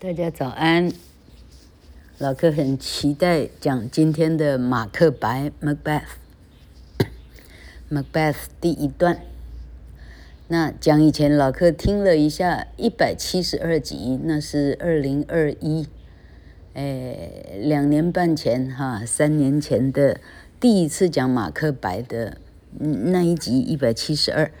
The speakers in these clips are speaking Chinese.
大家早安，老柯很期待讲今天的马克白 Macbeth，Macbeth 第一段。那讲以前老柯听了一下一百七十二集，那是二零二一，诶，两年半前哈，三年前的第一次讲马克白的那一集一百七十二。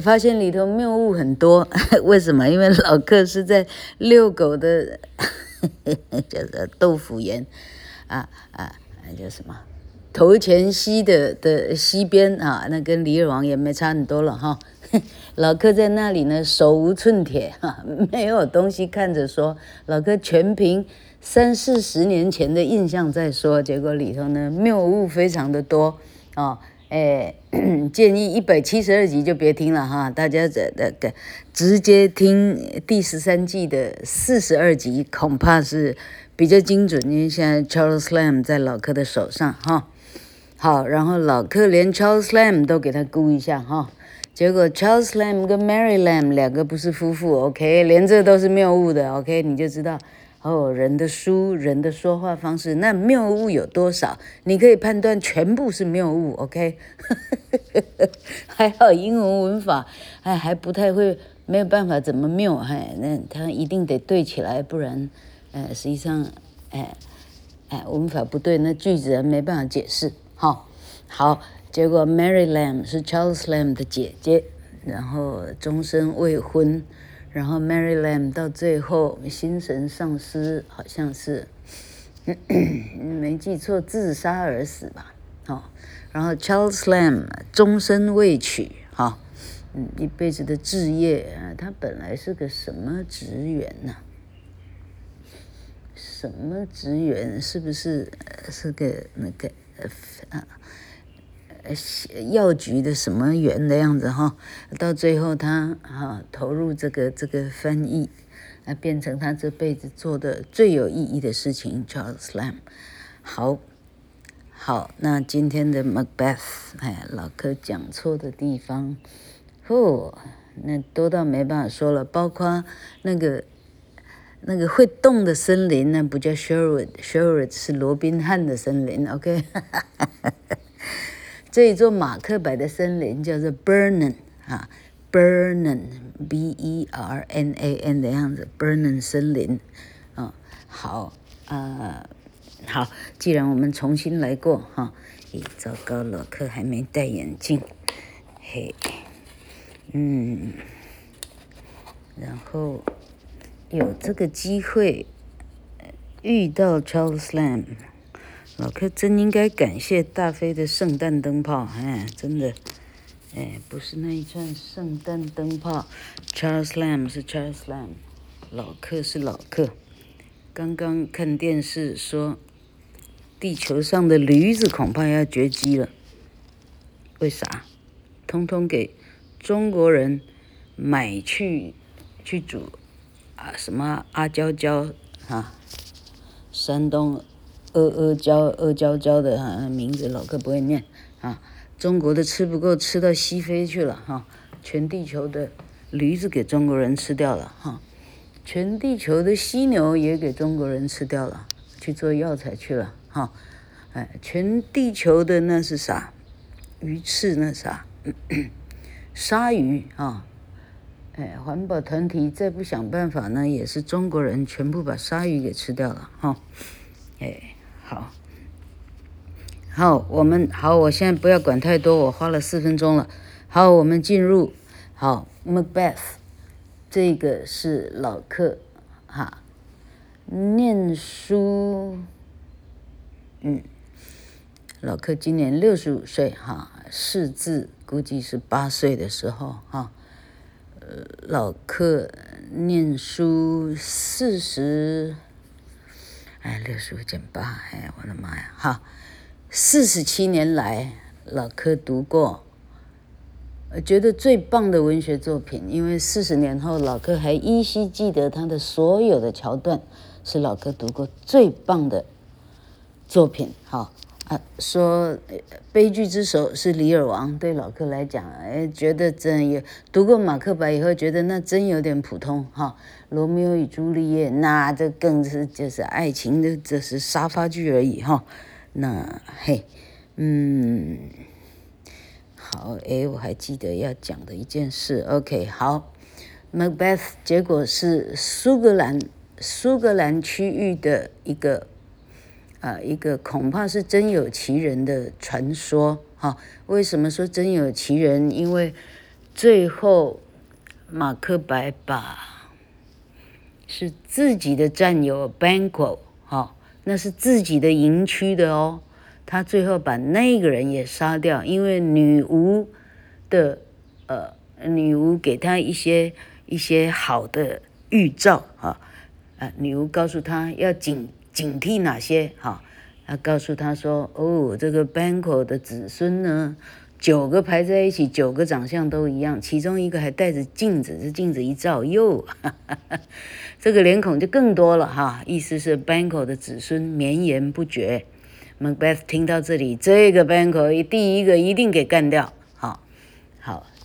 发现里头谬误很多，为什么？因为老客是在遛狗的，叫做豆腐岩，啊啊，叫什么？头前溪的的溪边啊，那跟李尔王也没差很多了哈。老柯在那里呢，手无寸铁哈，没有东西看着说。老柯全凭三四十年前的印象在说，结果里头呢谬误非常的多啊。哎，建议一百七十二集就别听了哈，大家这这个直接听第十三季的四十二集，恐怕是比较精准，因为现在 Charles Lamb 在老柯的手上哈。好，然后老柯连 Charles Lamb 都给他估一下哈，结果 Charles Lamb 跟 Mary Lamb 两个不是夫妇，OK，连这都是谬误的，OK，你就知道。哦，人的书，人的说话方式，那谬误有多少？你可以判断全部是谬误，OK？还好英文文法，哎，还不太会，没有办法怎么谬，哎，那他一定得对起来，不然，呃，实际上，哎，哎，文法不对，那句子没办法解释。好，好，结果 Mary Lamb 是 Charles Lamb 的姐姐，然后终身未婚。然后 Mary Lamb 到最后心神丧失，好像是咳咳没记错，自杀而死吧？好，然后 Charles Lamb 终身未娶，哈，嗯，一辈子的志业啊，他本来是个什么职员呢？什么职员？是不是是个那个啊？药局的什么员的样子哈，到最后他哈投入这个这个翻译，啊变成他这辈子做的最有意义的事情。Charles Lamb，好，好，那今天的 Macbeth，哎，老柯讲错的地方，哦，那多到没办法说了，包括那个那个会动的森林，那不叫 Sherwood，Sherwood 是罗宾汉的森林，OK。这一座马克白的森林叫做 Burnen 啊，Burnen，B-E-R-N-A-N 的样子，Burnen 森林，啊，好，啊，好，既然我们重新来过哈，咦，糟糕，老克还没戴眼镜，嘿，嗯，然后有这个机会遇到 Charles Lamb。老柯真应该感谢大飞的圣诞灯泡，哎，真的，哎，不是那一串圣诞灯泡，Charles Lamb 是 Charles Lamb，老柯是老柯。刚刚看电视说，地球上的驴子恐怕要绝迹了，为啥？通通给中国人买去去煮啊？什么阿胶胶啊？山东。阿阿胶阿胶胶的哈名字老哥不会念啊，中国的吃不够，吃到西非去了哈，全地球的驴子给中国人吃掉了哈，全地球的犀牛也给中国人吃掉了，去做药材去了哈，哎，全地球的那是啥？鱼翅那啥？鲨鱼啊，哎，环保团体再不想办法呢，也是中国人全部把鲨鱼给吃掉了哈，哎。好，好，我们好，我现在不要管太多，我花了四分钟了。好，我们进入好 Macbeth，这个是老柯哈，念书，嗯，老客今年六十五岁哈，识字估计是八岁的时候哈，呃，老客念书四十。哎，六十五减八，哎，我的妈呀！哈，四十七年来，老柯读过，我觉得最棒的文学作品，因为四十年后，老柯还依稀记得他的所有的桥段，是老柯读过最棒的作品。好，啊，说悲剧之首是李尔王，对老克来讲，哎，觉得真有读过马克白以后，觉得那真有点普通哈。罗密欧与朱丽叶，那这更是就是爱情的，这是沙发剧而已哈。那嘿，嗯，好，哎，我还记得要讲的一件事，OK，好，Macbeth 结果是苏格兰苏格兰区域的一个。啊，一个恐怕是真有其人的传说哈。为什么说真有其人？因为最后马克白把是自己的战友 Banquo 哈，那是自己的营区的哦。他最后把那个人也杀掉，因为女巫的呃，女巫给他一些一些好的预兆啊，啊，女巫告诉他要紧。警惕哪些？哈，他告诉他说：“哦，这个 Banquo 的子孙呢，九个排在一起，九个长相都一样，其中一个还带着镜子，这镜子一照，哟，哈哈哈，这个脸孔就更多了哈。意思是 Banquo 的子孙绵延不绝。Macbeth 听到这里，这个 Banquo 第一个一定给干掉。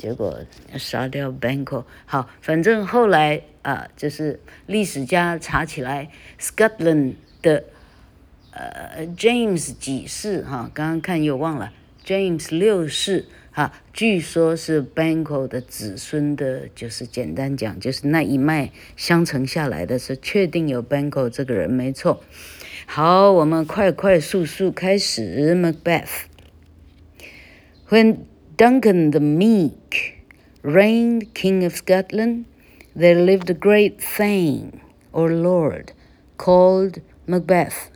结果杀掉 Banco。好，反正后来啊，就是历史家查起来，Scotland。的呃，James 几世哈，刚刚看又忘了，James 六世哈，据说是 Banco 的子孙的，就是简单讲，就是那一脉相承下来的是确定有 Banco 这个人没错。好，我们快快速速开始 Macbeth。When Duncan the Meek reigned King of Scotland, there lived a great Thane or Lord called Macbeth.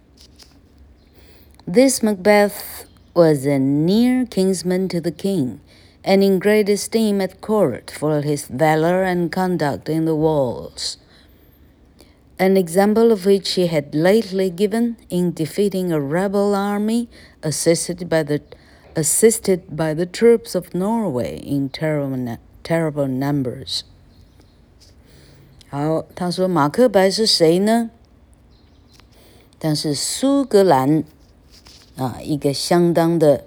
This Macbeth was a near kinsman to the king, and in great esteem at court for his valor and conduct in the wars. An example of which he had lately given in defeating a rebel army assisted by the assisted by the troops of Norway in terrible terrible numbers. 好，他说马克白是谁呢？但是苏格兰啊，一个相当的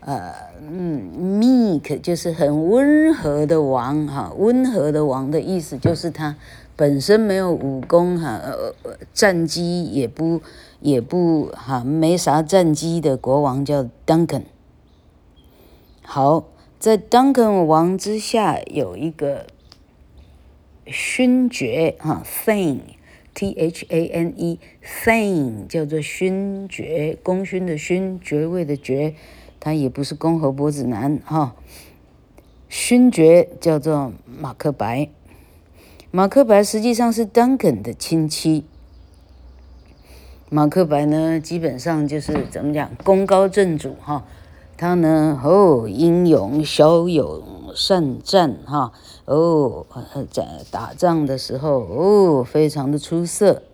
呃嗯，meek 就是很温和的王哈，温和的王的意思就是他本身没有武功哈，呃，战绩也不也不哈，没啥战绩的国王叫 Duncan。好，在 Duncan 王之下有一个勋爵哈，Thane。T H A N E，Thane 叫做勋爵，功勋的勋，爵位的爵，他也不是公侯伯子男哈。勋爵叫做马克白，马克白实际上是 Duncan 的亲戚。马克白呢，基本上就是怎么讲，功高震主哈。他呢，哦，英勇骁勇。善战哈哦，在打仗的时候哦，非常的出色。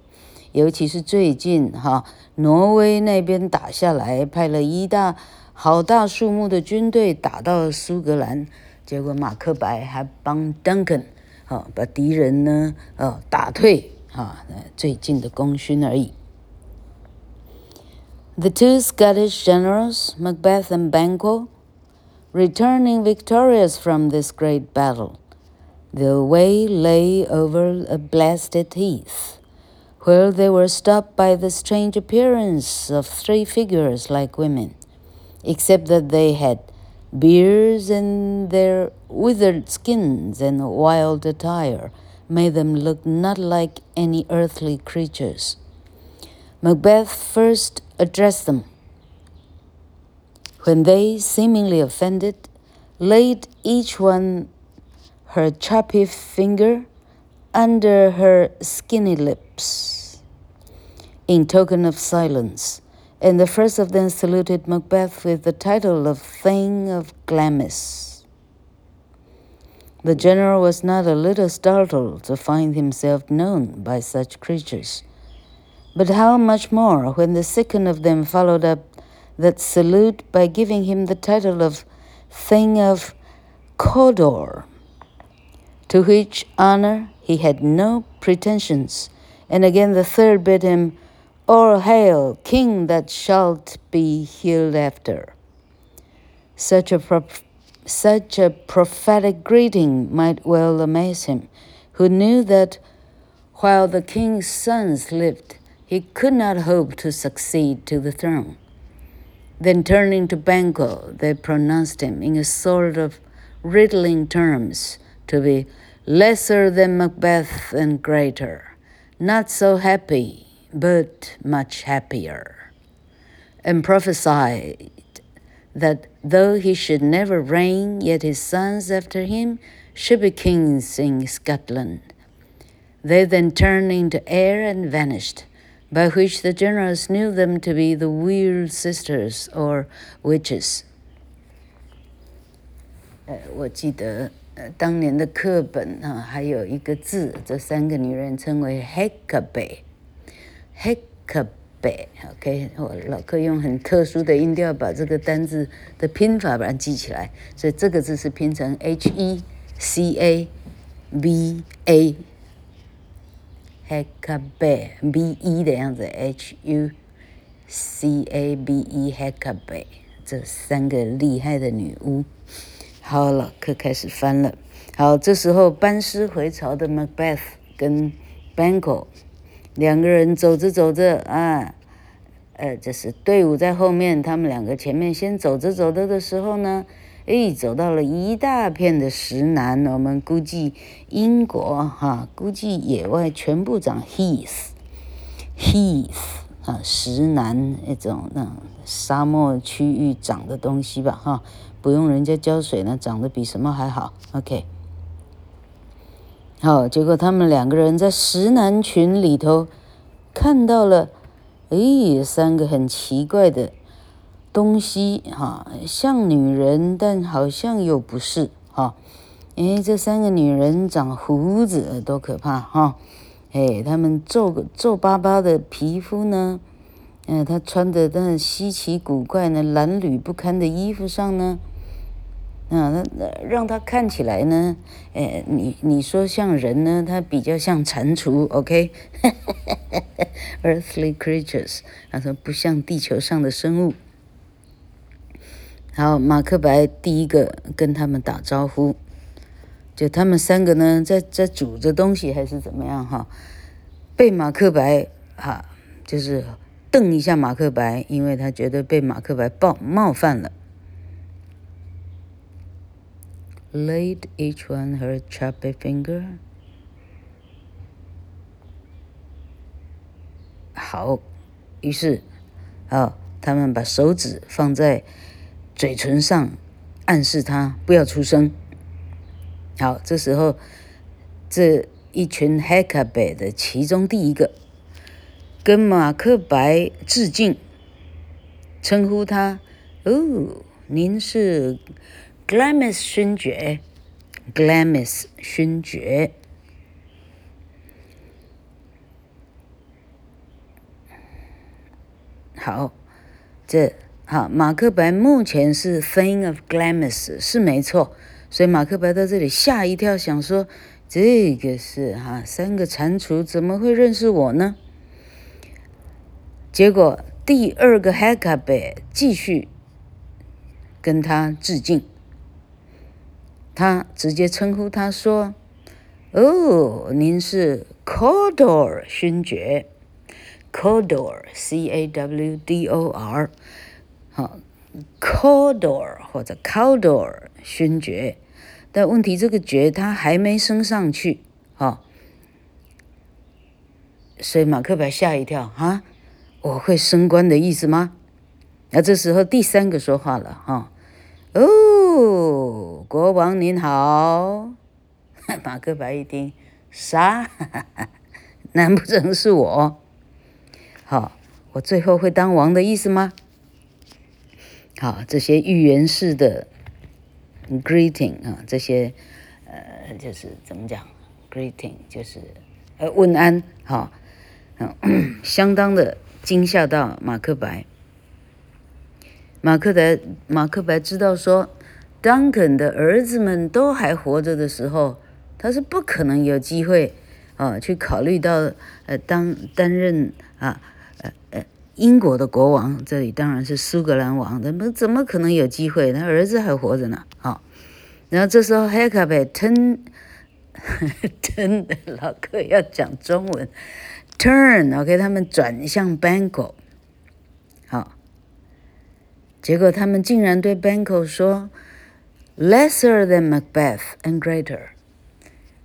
尤其是最近哈，挪威那边打下来，派了一大好大数目的军队打到苏格兰，结果马克白还帮 Duncan 哈把敌人呢哦打退哈，最近的功勋而已。The two Scottish generals, Macbeth and Banquo. Returning victorious from this great battle, the way lay over a blasted heath, where they were stopped by the strange appearance of three figures like women, except that they had beards and their withered skins and wild attire made them look not like any earthly creatures. Macbeth first addressed them. When they, seemingly offended, laid each one her choppy finger under her skinny lips. In token of silence, and the first of them saluted Macbeth with the title of Thane of Glamis. The general was not a little startled to find himself known by such creatures, but how much more when the second of them followed up that salute by giving him the title of Thing of Cawdor, to which honor he had no pretensions. And again the third bid him, All hail, King that shalt be hereafter. Such a, such a prophetic greeting might well amaze him, who knew that while the king's sons lived, he could not hope to succeed to the throne. Then turning to Banquo, they pronounced him in a sort of riddling terms to be lesser than Macbeth and greater, not so happy but much happier, and prophesied that though he should never reign, yet his sons after him should be kings in Scotland. They then turned into air and vanished, by which the generals knew them to be the weird sisters or witches. 呃，我记得呃当年的课本啊，还有一个字，这三个女人称为 Hecabe。Hecabe，OK，我老客用很特殊的音调把这个单字的拼法把它记起来，所以这个字是拼成 Hecabe，B E 的样子，H-U-C-A-B-E，Hecabe，这三个厉害的女巫。好，老客开始翻了。好，这时候班师回朝的 Macbeth 跟 Banquo。两个人走着走着啊，呃，就是队伍在后面，他们两个前面先走着走着的时候呢，诶，走到了一大片的石楠。我们估计英国哈、估计野外全部长 heath，heath 啊，石楠那种那沙漠区域长的东西吧哈、不用人家浇水呢，长得比什么还好。OK。好，结果他们两个人在石楠群里头看到了，诶，三个很奇怪的东西，哈，像女人，但好像又不是，哈，诶，这三个女人长胡子，多可怕，哈，诶，他们皱皱巴巴的皮肤呢，嗯，她穿的那稀奇古怪呢，褴褛不堪的衣服上呢。啊，那让他看起来呢，诶，你你说像人呢，他比较像蟾蜍，OK？Earthly creatures，他说不像地球上的生物。好，马克白第一个跟他们打招呼，就他们三个呢，在在煮着东西还是怎么样哈？被马克白哈，就是瞪一下马克白，因为他觉得被马克白冒冒犯了。Laid each one her chubby finger。好，于是，啊，他们把手指放在嘴唇上，暗示他不要出声。好，这时候，这一群黑卡贝的其中第一个，跟马克白致敬，称呼他，哦，您是。Glamis 勋爵，Glamis 勋爵。好，这好，马克白目前是 thing of Glamis 是没错，所以马克白在这里吓一跳，想说这个是哈三个蟾蜍怎么会认识我呢？结果第二个 Hecabe 继续跟他致敬。他直接称呼他说：“哦，您是 Cawdor 勋爵，Cawdor，C-A-W-D-O-R cawdor 或者 Cawdor 勋爵。但问题这个爵他还没升上去，哈，所以马克白吓一跳啊！我会升官的意思吗？那这时候第三个说话了，哈。”哦，国王您好，马克白一听，啥？难不成是我？好，我最后会当王的意思吗？好，这些预言式的 greeting 啊，这些呃，就是怎么讲？greeting 就是呃问安，好，嗯，相当的惊吓到马克白。马克白，马克白知道说，Duncan 的儿子们都还活着的时候，他是不可能有机会啊，去考虑到呃当担任啊呃呃，英国的国王，这里当然是苏格兰王，怎么怎么可能有机会？他儿子还活着呢，好、然后这时候海卡贝 turn turn 老哥要讲中文，turn，OK，、他们转向 Banquo，好，结果他们竟然对 Banquo 说，lesser than Macbeth and greater。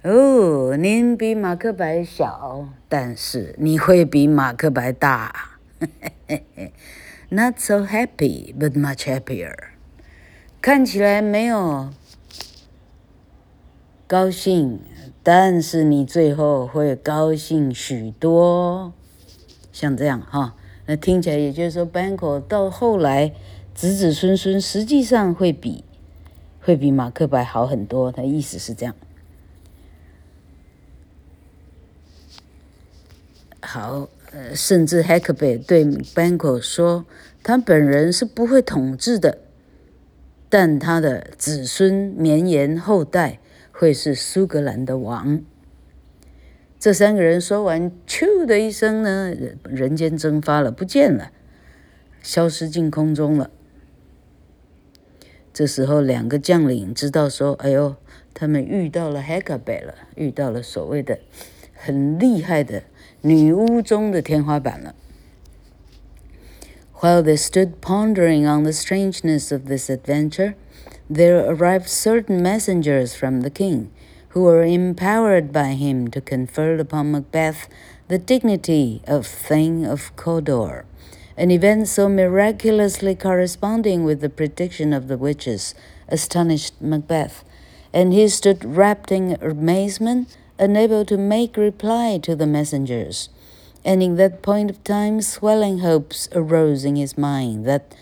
哦，您比马克白小，但是你会比马克白大。Not so happy, but much happier。看起来没有高兴，但是你最后会高兴许多。像这样哈，那听起来也就是说，Banco 到后来子子孙孙实际上会比会比马克白好很多。他意思是这样。好，呃，甚至海克贝对 Banquo 说，他本人是不会统治的，但他的子孙绵延后代会是苏格兰的王。这三个人说完，咻的一声呢，人间蒸发了，不见了，消失进空中了。这时候，两个将领知道说，哎呦，他们遇到了海克贝了，遇到了所谓的很厉害的。女巫中的天花板了。While they stood pondering on the strangeness of this adventure, there arrived certain messengers from the king, who were empowered by him to confer upon Macbeth the dignity of Thane of Cawdor, an event so miraculously corresponding with the prediction of the witches astonished Macbeth, and he stood wrapped in amazement unable to make reply to the messengers. And in that point of time, swelling hopes arose in his mind that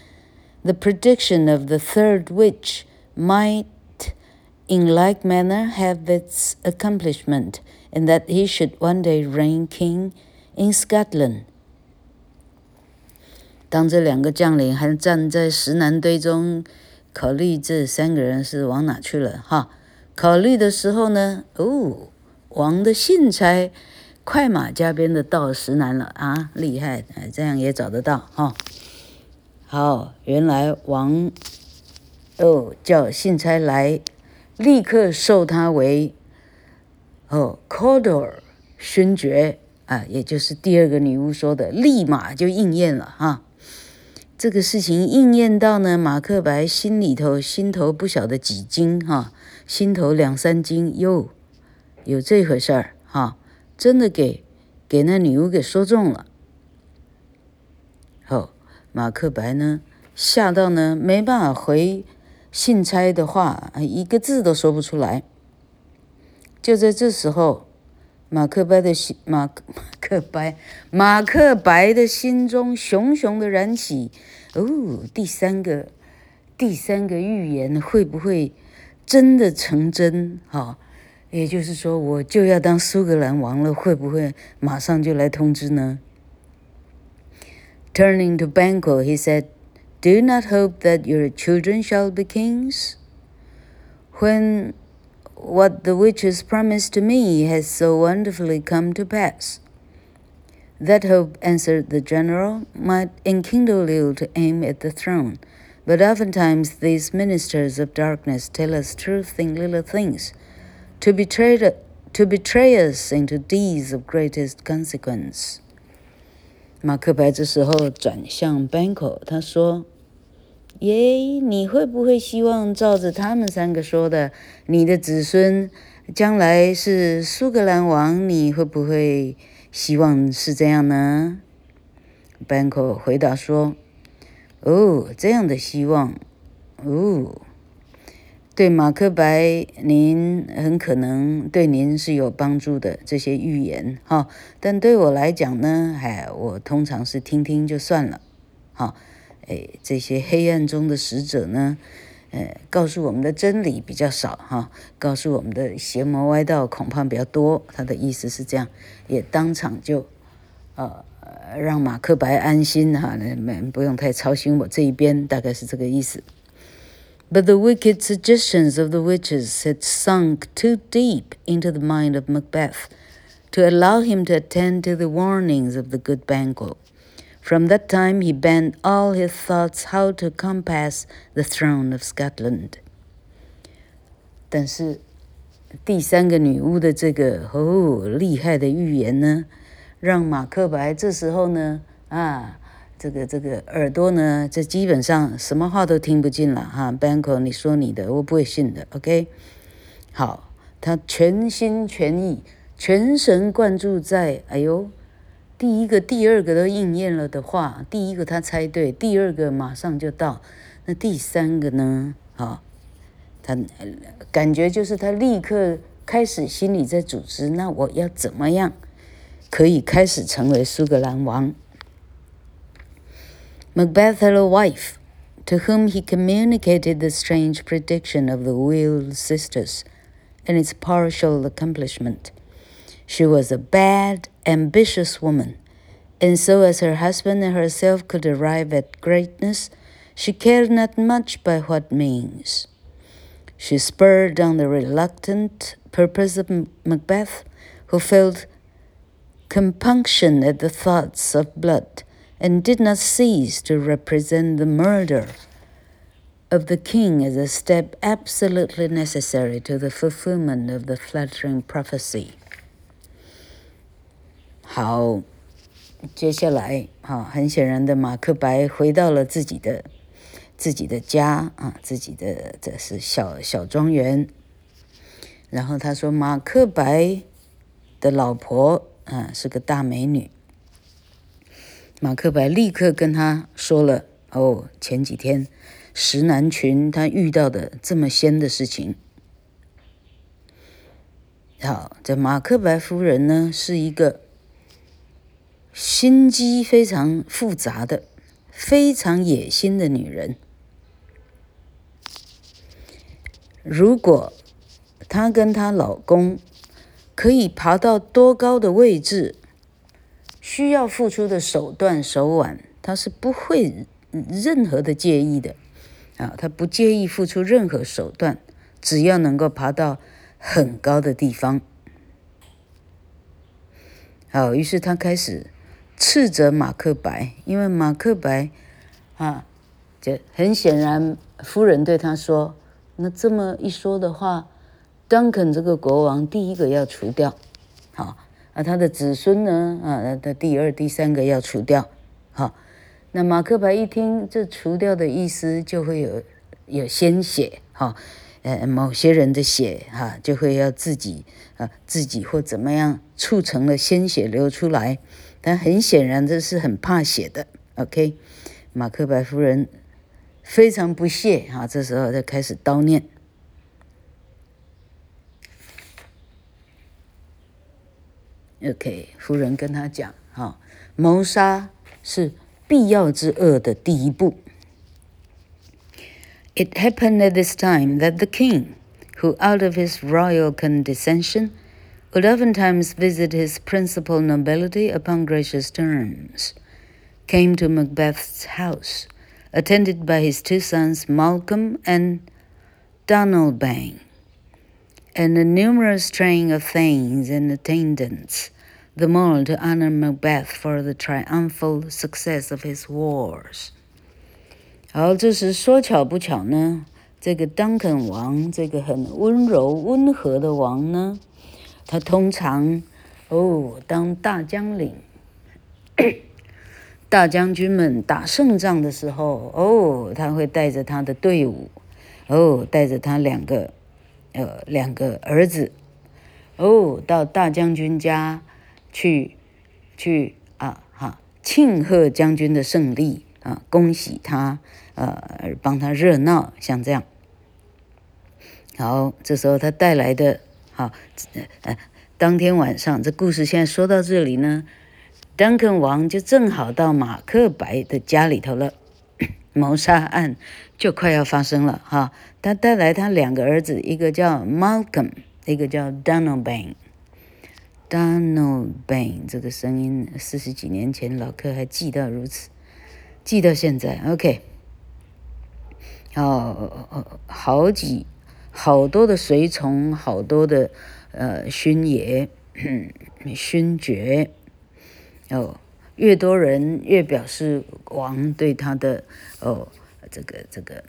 the prediction of the third witch might, in like manner, have its accomplishment, and that he should one day reign king in Scotland. 当这两个将领还站在石楠堆中，考虑这三个人是往哪去了哈？考虑的时候呢，哦。 王的信差快马加鞭的到石楠了啊，厉害！哎，这样也找得到哈、哦。好，原来王哦叫信差来，立刻授他为哦 Cawdor 勋爵啊，也就是第二个女巫说的，立马就应验了哈、这个事情应验到呢，马克白心里头心头不晓得几斤哈、心头两三斤哟。有这回事儿哈，真的给给那女巫给说中了。哦，马克白呢吓到呢没办法回信差的话，一个字都说不出来。就在这时候，马克白的心马马克白马克白的心中熊熊的燃起，哦，第三个第三个预言会不会真的成真？哈。也就是说，我就要当苏格兰王了，会不会马上就来通知呢？Turning to Banquo, he said, "Do not hope that your children shall be kings. When what the witches promised to me has so wonderfully come to pass." That hope, answered the general, might enkindle you to aim at the throne, but oftentimes these ministers of darkness tell us truth in little things. To betray, to betray us into deeds of greatest consequence。马克白这时候转向 Banquo，他说：“耶，你会不会希望照着他们三个说的，你的子孙将来是苏格兰王？你会不会希望是这样呢？”Banquo 回答说：“哦，这样的希望，哦。”对马克白，您很可能对您是有帮助的这些预言哈，但对我来讲呢，哎，我通常是听听就算了，哈，哎，这些黑暗中的使者呢，呃，告诉我们的真理比较少哈，告诉我们的邪魔歪道恐怕比较多。他的意思是这样，也当场就，呃，让马克白安心哈，那们不用太操心我这一边，大概是这个意思。But the wicked suggestions of the witches had sunk too deep into the mind of Macbeth to allow him to attend to the warnings of the good Banquo. From that time, he bent all his thoughts how to compass the throne of Scotland. 但是，第三个女巫的这个哦厉害的预言呢，让马克白这时候呢啊， 这个这个耳朵呢，这基本上什么话都听不进了哈。Banquo，你说你的，我不会信的。OK，好，他全心全意、全神贯注在哎呦。第一个、第二个都应验了的话，第一个他猜对，第二个马上就到，那第三个呢？啊，他感觉就是他立刻开始心里在组织，那我要怎么样可以开始成为苏格兰王？Macbeth had a wife to whom he communicated the strange prediction of the Will sisters and its partial accomplishment. She was a bad ambitious woman, and so as her husband and herself could arrive at greatness, she cared not much by what means. She spurred on the reluctant purpose of Macbeth, who felt compunction at the thoughts of blood and did not cease to represent the murder of the king as a step absolutely necessary to the fulfillment of the flattering prophecy. 好，接下来，哈，很显然的，马克白回到了自己的自己的家啊，自己的这是小小庄园。然后他说，马克白的老婆啊是个大美女。 马克白立刻跟他说了，哦，前几天石南群他遇到的这么仙的事情。好，这马克白夫人呢是一个。心机非常复杂的、非常野心的女人。如果她跟她老公可以爬到多高的位置，需要付出的手段手腕，他是不会任何的介意的。啊，他不介意付出任何手段，只要能够爬到很高的地方。好，于是他开始。斥责马克白，因为马克白，啊，这很显然，夫人对他说：“那这么一说的话，邓肯这个国王第一个要除掉，好，啊，他的子孙呢，啊，他第二、第三个要除掉，好，那马克白一听这除掉的意思，就会有有鲜血，哈，呃，某些人的血，哈，就会要自己啊，自己或怎么样促成了鲜血流出来。”但很显然，这是很怕血的。OK，马克白夫人非常不屑啊，这时候就开始叨念。OK，夫人跟他讲：哈，谋杀是必要之恶的第一步。It happened at this time that the king, who out of his royal condescension would oftentimes visit his principal nobility upon gracious terms, came to Macbeth's house, attended by his two sons Malcolm and Donalbain, and a numerous train of thanes and attendants, the more to honor Macbeth for the triumphal success of his wars. 好，这时说巧不巧呢，这个当肯王，这个很温柔温和的王呢。他通常，哦，当大将领，大将军们打胜仗的时候，哦，他会带着他的队伍，哦，带着他两个，呃，两个儿子，哦，到大将军家去，去啊哈，庆贺将军的胜利啊，恭喜他，呃，帮他热闹，像这样。好，这时候他带来的。好，呃，当天晚上，这故事现在说到这里呢，，Duncan 王就正好到马克白的家里头了，谋杀案就快要发生了哈。他带来他两个儿子，一个叫 Malcolm，一个叫 Donalbank Donal Bay，这个声音，四十几年前老客还记得如此，记到现在。OK，哦，好几。好多的随从，好多的呃勋爷、勋爵，哦，越多人越表示王对他的哦，这个这个，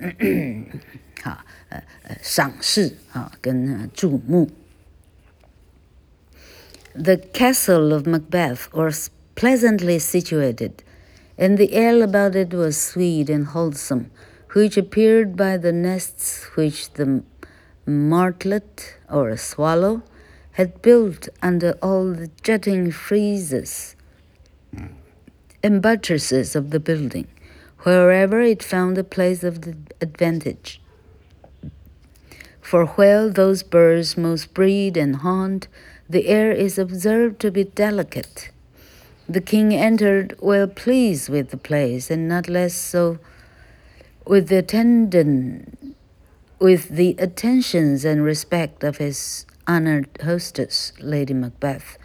好，呃呃，赏识啊，跟注目。The castle of Macbeth was pleasantly situated, and the air about it was sweet and wholesome, which appeared by the nests which the martlet or swallow had built under all the jutting friezes and buttresses of the building, wherever it found a place of advantage. For where those birds most breed and haunt, the air is observed to be delicate. The king entered well pleased with the place, and not less so with the attendant, with the attentions and respect of his honored hostess, Lady Macbeth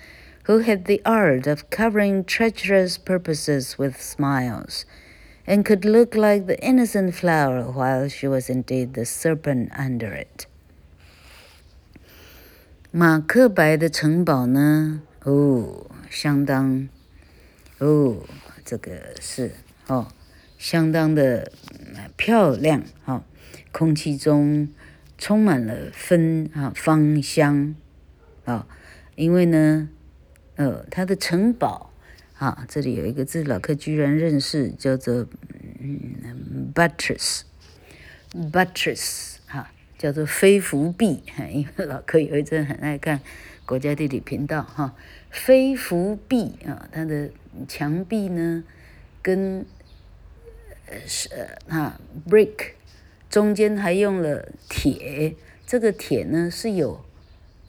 who had the art of covering treacherous purposes with smiles, and could look like the innocent flower while she was indeed the serpent under it. 马克白的城堡呢？哦，相当，哦，这个是哦，相当的漂亮哈，空气中充满了芬啊芳香啊，因为呢。呃，它的城堡，啊，这里有一个字，老客居然认识，叫做嗯，buttress，buttress，叫做飞扶壁，因为老客有一阵很爱看国家地理频道，哈，飞扶壁啊，它的墙壁呢，跟呃是啊，brick，中间还用了铁，这个铁呢是有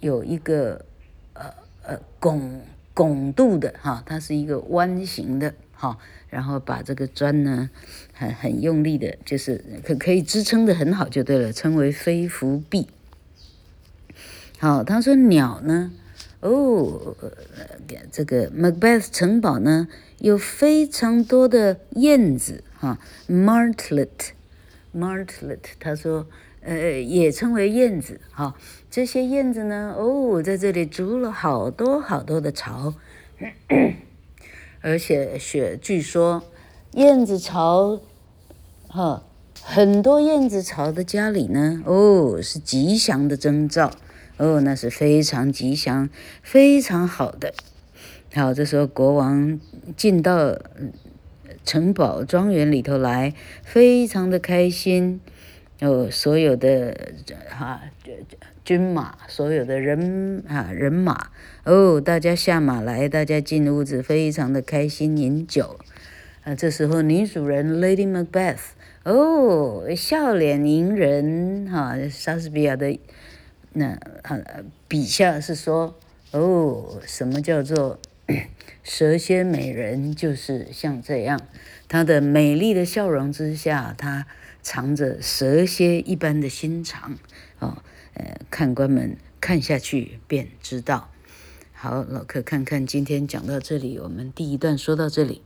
有一个呃呃拱。拱度的哈，它是一个弯形的哈，然后把这个砖呢，很很用力的，就是可可以支撑的很好就对了，称为飞扶壁。好，他说鸟呢，哦，这个 Macbeth 城堡呢有非常多的燕子哈，martlet，martlet，他说。呃，也称为燕子哈、这些燕子呢，哦，在这里筑了好多好多的巢，而且雪据说，燕子巢，哈、很多燕子巢的家里呢，哦，是吉祥的征兆，哦，那是非常吉祥、非常好的。好，这时候国王进到城堡庄园里头来，非常的开心。哦，所有的哈军马，所有的人啊人马，哦，大家下马来，大家进屋子，非常的开心饮酒。啊，这时候女主人 Lady Macbeth，哦，笑脸迎人哈，莎士比亚的那啊笔下是说，哦，什么叫做 蛇蝎美人？就是像这样，她的美丽的笑容之下，她。藏着蛇蝎一般的心肠，哦，看官们看下去便知道。好，老客看看，今天讲到这里，我们第一段说到这里。